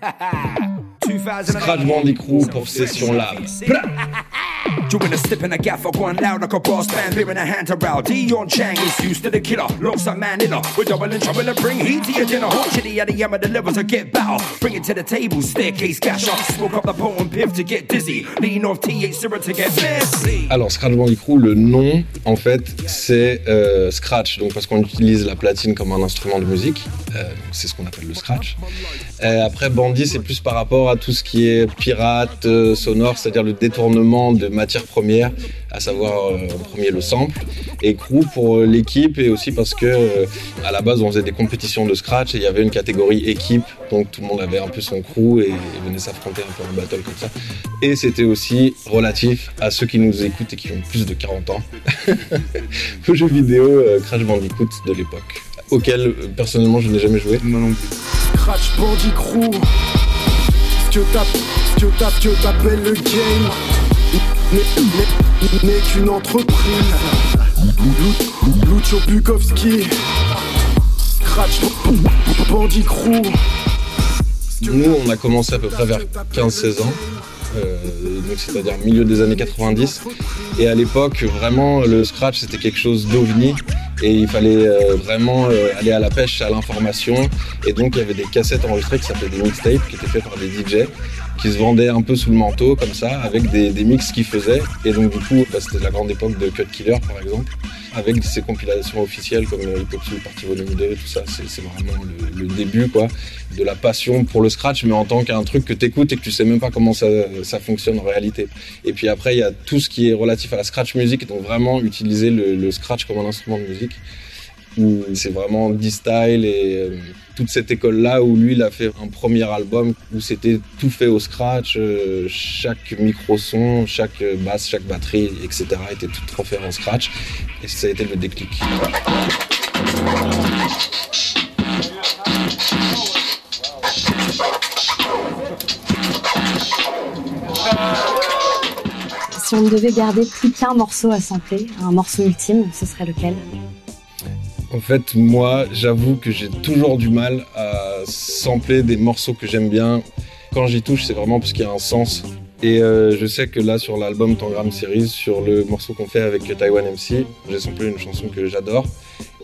Scratch Bandicoot pour Session Lab. Doing a step in a gaffer, going loud like a boss band, beer in a hand around. Dion Chang is used to the killer, alongside Manila. We're doubling trouble to bring heat to your dinner. Hot chitty at the yam of the levels to get battle. Bring it to the table, staircase gash up. Smoke up the potent piff to get dizzy. Lean off TH syrup to get messy. Alors Scratch Bandicoot, le nom en fait c'est euh, Scratch, donc parce qu'on utilise la platine comme un instrument de musique, euh, c'est ce qu'on appelle le Scratch. Euh, après Bandit c'est plus par rapport à tout ce qui est pirate, euh, sonore, c'est-à-dire le détournement de premières, à savoir euh, en premier le sample, et crew pour euh, l'équipe et aussi parce que euh, à la base on faisait des compétitions de Scratch et il y avait une catégorie équipe, donc tout le monde avait un peu son crew et, venait s'affronter un peu en battle comme ça. Et c'était aussi relatif à ceux qui nous écoutent et qui ont plus de 40 ans, aux jeux vidéo Crash Bandicoot de l'époque, auquel personnellement je n'ai jamais joué. Moi non plus. T'app- ce que t'appelles le game n'est- qu'une entreprise. Lu- Lucio Bukowski. Scratch Bandit. Nous, on a commencé à peu près vers 15-16 ans, euh, donc c'est-à-dire milieu des années 90. Et à l'époque, vraiment, le scratch, c'était quelque chose d'ovni. Et il fallait euh, vraiment euh, aller à la pêche à l'information. Et donc, il y avait des cassettes enregistrées qui s'appelaient des mixtapes, qui étaient faites par des DJ, qui se vendaient un peu sous le manteau, comme ça, avec des, des mix qu'ils faisaient. Et donc, du coup, bah, c'était la grande époque de Cut Killer, par exemple avec ces compilations officielles comme Hip Hop Volume 2 tout ça, c'est vraiment le, début quoi, de la passion pour le scratch, mais en tant qu'un truc que t'écoutes et que tu sais même pas comment ça, ça fonctionne en réalité. Et puis après, il y a tout ce qui est relatif à la scratch music, donc vraiment utiliser le scratch comme un instrument de musique où c'est vraiment D-Style et euh, toute cette école-là où lui, il a fait un premier album où c'était tout fait au scratch, euh, chaque micro-son, chaque basse, chaque batterie, etc. était tout refait en scratch et ça a été le déclic. Si on ne devait garder plus qu'un morceau à sampler, un morceau ultime, ce serait lequel? En fait, moi, j'avoue que j'ai toujours du mal à sampler des morceaux que j'aime bien. Quand j'y touche, c'est vraiment parce qu'il y a un sens. Et euh, je sais que là, sur l'album Tangram Series, sur le morceau qu'on fait avec Taiwan MC, j'ai samplé une chanson que j'adore.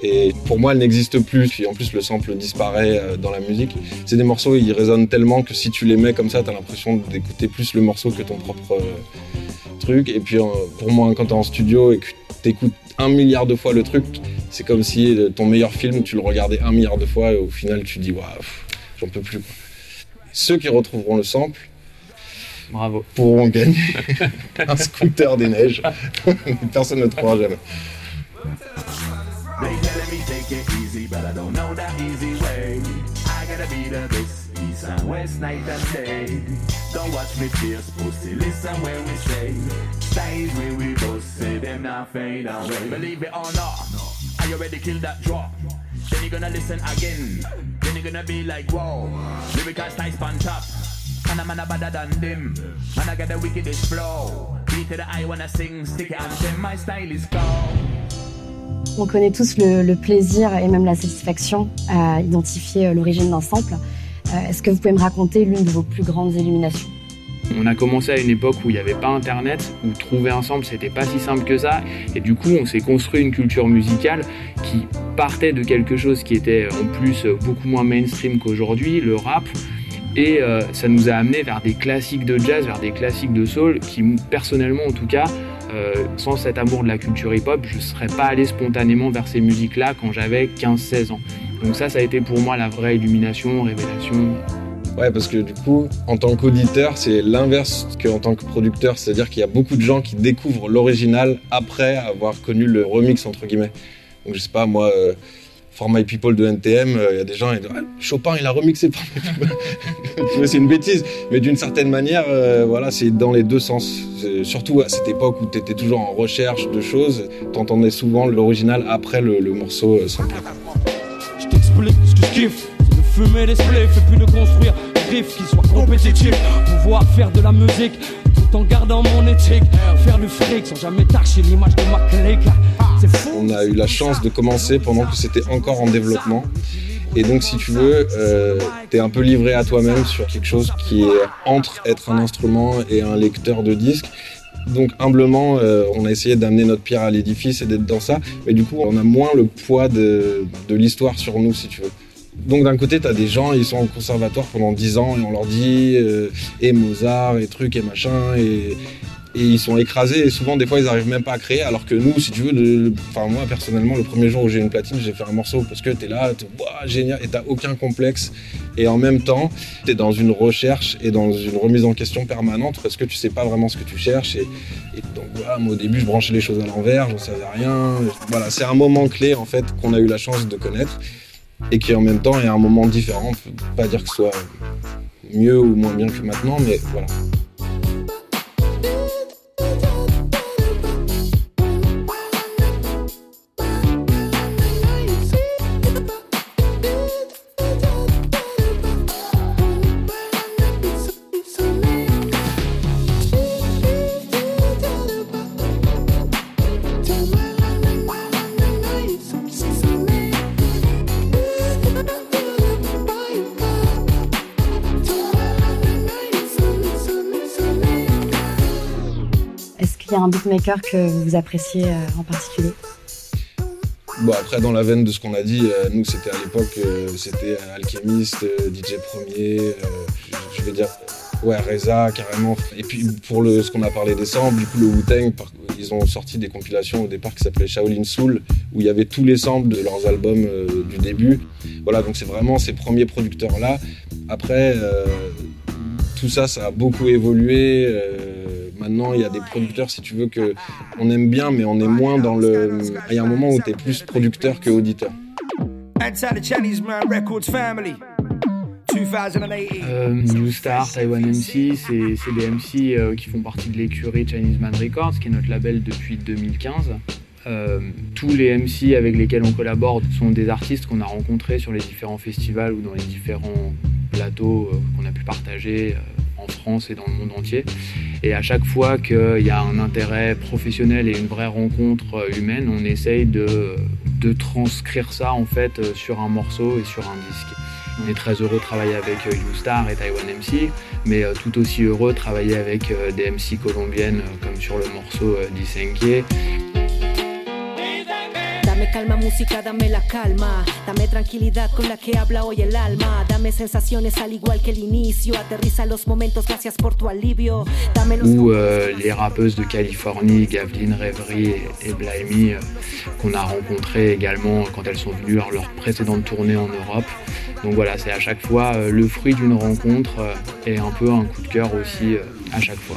Et pour moi, elle n'existe plus. Puis en plus, le sample disparaît euh, dans la musique. C'est des morceaux, ils résonnent tellement que si tu les mets comme ça, t'as l'impression d'écouter plus le morceau que ton propre euh, truc. Et puis, pour moi, quand t'es en studio et que t'écoutes un milliard de fois le truc, c'est comme si euh, ton meilleur film, tu le regardais un milliard de fois et au final, tu dis, waouh, j'en peux plus. quoi. Ceux qui retrouveront le sample Bravo. pourront gagner un scooter des neiges. Personne ne trouvera jamais. They telling me take it easy, but I don't know that easy way. I gotta be the best, east and west, night and day. Don't watch me fierce pussy, listen when we say. Stage where we both say them not fade away. Believe it or not, On connaît tous le, le plaisir et même la satisfaction à identifier euh, l'origine d'un sample. Euh, Est-ce que vous pouvez me raconter l'une de vos plus grandes illuminations? On a commencé à une époque où il n'y avait pas internet, où trouver un sample c'était pas si simple que ça, et du coup on s'est construit une culture musicale qui partait de quelque chose qui était en plus beaucoup moins mainstream qu'aujourd'hui, le rap, et euh, ça nous a amené vers des classiques de jazz, vers des classiques de soul, qui personnellement en tout cas, euh, sans cet amour de la culture hip-hop, je ne serais pas allé spontanément vers ces musiques-là quand j'avais 15-16 ans. Donc ça, ça a été pour moi la vraie illumination, révélation. Ouais, parce que du coup, en tant qu'auditeur, c'est l'inverse qu'en tant que producteur. C'est-à-dire qu'il y a beaucoup de gens qui découvrent l'original après avoir connu le remix, entre guillemets. Donc, je sais pas, moi, euh, For My People de NTM, euh, il y a des gens qui disent ah, Chopin, il a remixé For My People. Tu c'est une bêtise. Mais d'une certaine manière, euh, voilà, c'est dans les deux sens. Surtout à cette époque où tu étais toujours en recherche de choses, t'entendais souvent l'original après le, morceau euh. Je t'explique ce que je kiffe. Fumer riffs qui soient compétitifs. Pouvoir faire de la musique tout en gardant mon éthique. Faire du fric sans jamais l'image de ma clique. On a eu la chance de commencer pendant que c'était encore en développement. Et donc, si tu veux, euh, t'es un peu livré à toi-même sur quelque chose qui est entre être un instrument et un lecteur de disques. Donc humblement, euh, on a essayé d'amener notre pierre à l'édifice et d'être dans ça. Mais du coup, on a moins le poids de l'histoire sur nous, si tu veux. Donc d'un côté, tu as des gens, ils sont au conservatoire pendant 10 ans et on leur dit euh, et Mozart et trucs et machin et, et ils sont écrasés. Et souvent des fois ils arrivent même pas à créer. Alors que nous si tu veux enfin moi personnellement le premier jour où j'ai une platine j'ai fait un morceau parce que t'es là t'es Ouah, génial et t'as aucun complexe. Et en même temps t'es dans une recherche et dans une remise en question permanente parce que tu sais pas vraiment ce que tu cherches. Et, et donc voilà moi au début je branchais les choses à l'envers j'en savais rien. Voilà c'est un moment clé en fait qu'on a eu la chance de connaître et qui en même temps est un moment différent. Pas dire que ce soit mieux ou moins bien que maintenant mais voilà y a un beatmaker que vous appréciez euh, en particulier Bon, après, dans la veine de ce qu'on a dit, euh, nous, c'était à l'époque, euh, c'était Alchemist, DJ Premier, je, vais dire, ouais, Reza, carrément. Et puis, pour le, ce qu'on a parlé des samples, du coup, le Wu-Tang, ils ont sorti des compilations au départ qui s'appelaient Shaolin Soul, où il y avait tous les samples de leurs albums du début. Voilà, donc c'est vraiment ces premiers producteurs-là. Après, tout ça, ça a beaucoup évolué. Maintenant, il y a des producteurs, si tu veux, que on aime bien, mais on est moins dans le. Il y a un moment où tu es plus producteur que auditeur. Anti the Chinese Man Records Family. 2018. Euh, New Star, Taiwan MC, c'est c'est des MC euh, qui font partie de l'écurie Chinese Man Records, qui est notre label depuis 2015. Euh, tous les MC avec lesquels on collabore sont des artistes qu'on a rencontrés sur les différents festivals ou dans les différents plateaux euh, qu'on a pu partager euh, France et dans le monde entier. Et à chaque fois qu'il y a un intérêt professionnel et une vraie rencontre humaine, on essaye de, transcrire ça en fait sur un morceau et sur un disque. On est très heureux de travailler avec euh, U-Star et Taiwan MC, mais euh, tout aussi heureux de travailler avec euh, des MC colombiennes comme sur le morceau Disenkie. Dame calma, música, dame la calma. Dame tranquilidad con la que habla hoy el alma. Dame sensaciones al igual que el inicio. Aterriza los momentos, gracias por tu alivio. Dame los Ou euh, les rappeuses de Californie, Gavlin, Reverie et, Blimey, euh, qu'on a rencontrées également quand elles sont venues à leur précédente tournée en Europe. Donc voilà, c'est à chaque fois euh, le fruit d'une rencontre et un peu un coup de cœur aussi à chaque fois.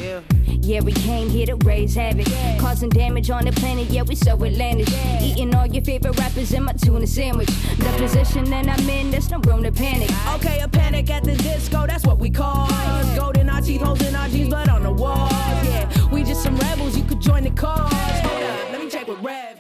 Yeah, we came here to raise havoc, causing damage on the planet. Yeah, we so Atlantic, eating all your favorite rappers in my tuna sandwich. The position that I'm in, there's no room to panic. Okay, a panic at the disco, that's what we call. Gold in our teeth, holes in our jeans, blood on the wall, Yeah, we just some rebels. You could join the cause. Hold up, let me check with Rev.